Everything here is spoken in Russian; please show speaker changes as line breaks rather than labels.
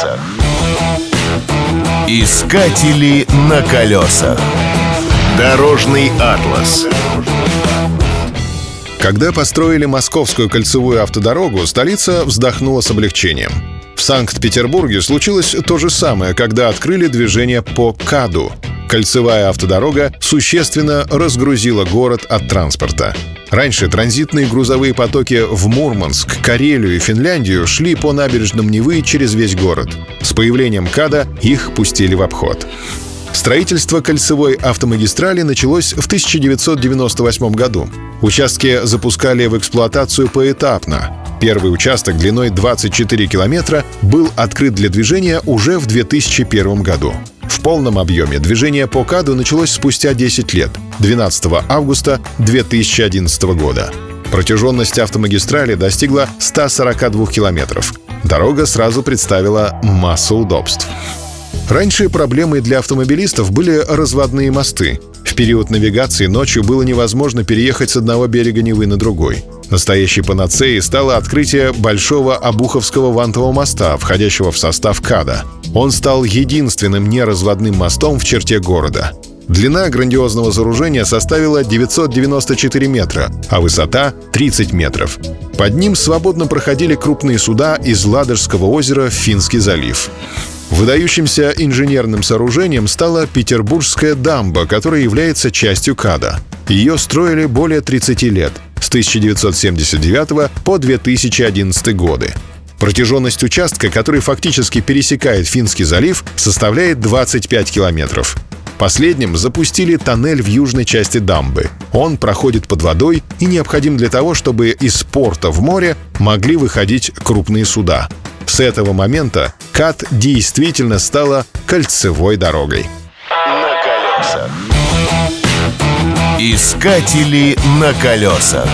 колесах. Искатели на колесах. Дорожный атлас.
Когда построили Московскую кольцевую автодорогу, столица вздохнула с облегчением. В Санкт-Петербурге случилось то же самое, когда открыли движение по КАДу. Кольцевая автодорога существенно разгрузила город от транспорта. Раньше транзитные грузовые потоки в Мурманск, Карелию и Финляндию шли по набережным Невы через весь город. С появлением КАДа их пустили в обход. Строительство кольцевой автомагистрали началось в 1998 году. Участки запускали в эксплуатацию поэтапно. Первый участок длиной 24 километра был открыт для движения уже в 2001 году. В полном объеме движение по КАДу началось спустя 10 лет, 12 августа 2011 года. Протяженность автомагистрали достигла 142 километров. Дорога сразу представила массу удобств. Раньше проблемой для автомобилистов были разводные мосты. В период навигации ночью было невозможно переехать с одного берега Невы на другой. Настоящей панацеей стало открытие Большого Обуховского вантового моста, входящего в состав КАДа. Он стал единственным неразводным мостом в черте города. Длина грандиозного сооружения составила 994 метра, а высота — 30 метров. Под ним свободно проходили крупные суда из Ладожского озера в Финский залив. Выдающимся инженерным сооружением стала Петербургская дамба, которая является частью КАДа. Ее строили более 30 лет, с 1979 по 2011 годы. Протяженность участка, который фактически пересекает Финский залив, составляет 25 километров. Последним запустили тоннель в южной части дамбы. Он проходит под водой и необходим для того, чтобы из порта в море могли выходить крупные суда. С этого момента КАТ действительно стала кольцевой дорогой.
На колесах. Искатели на колесах.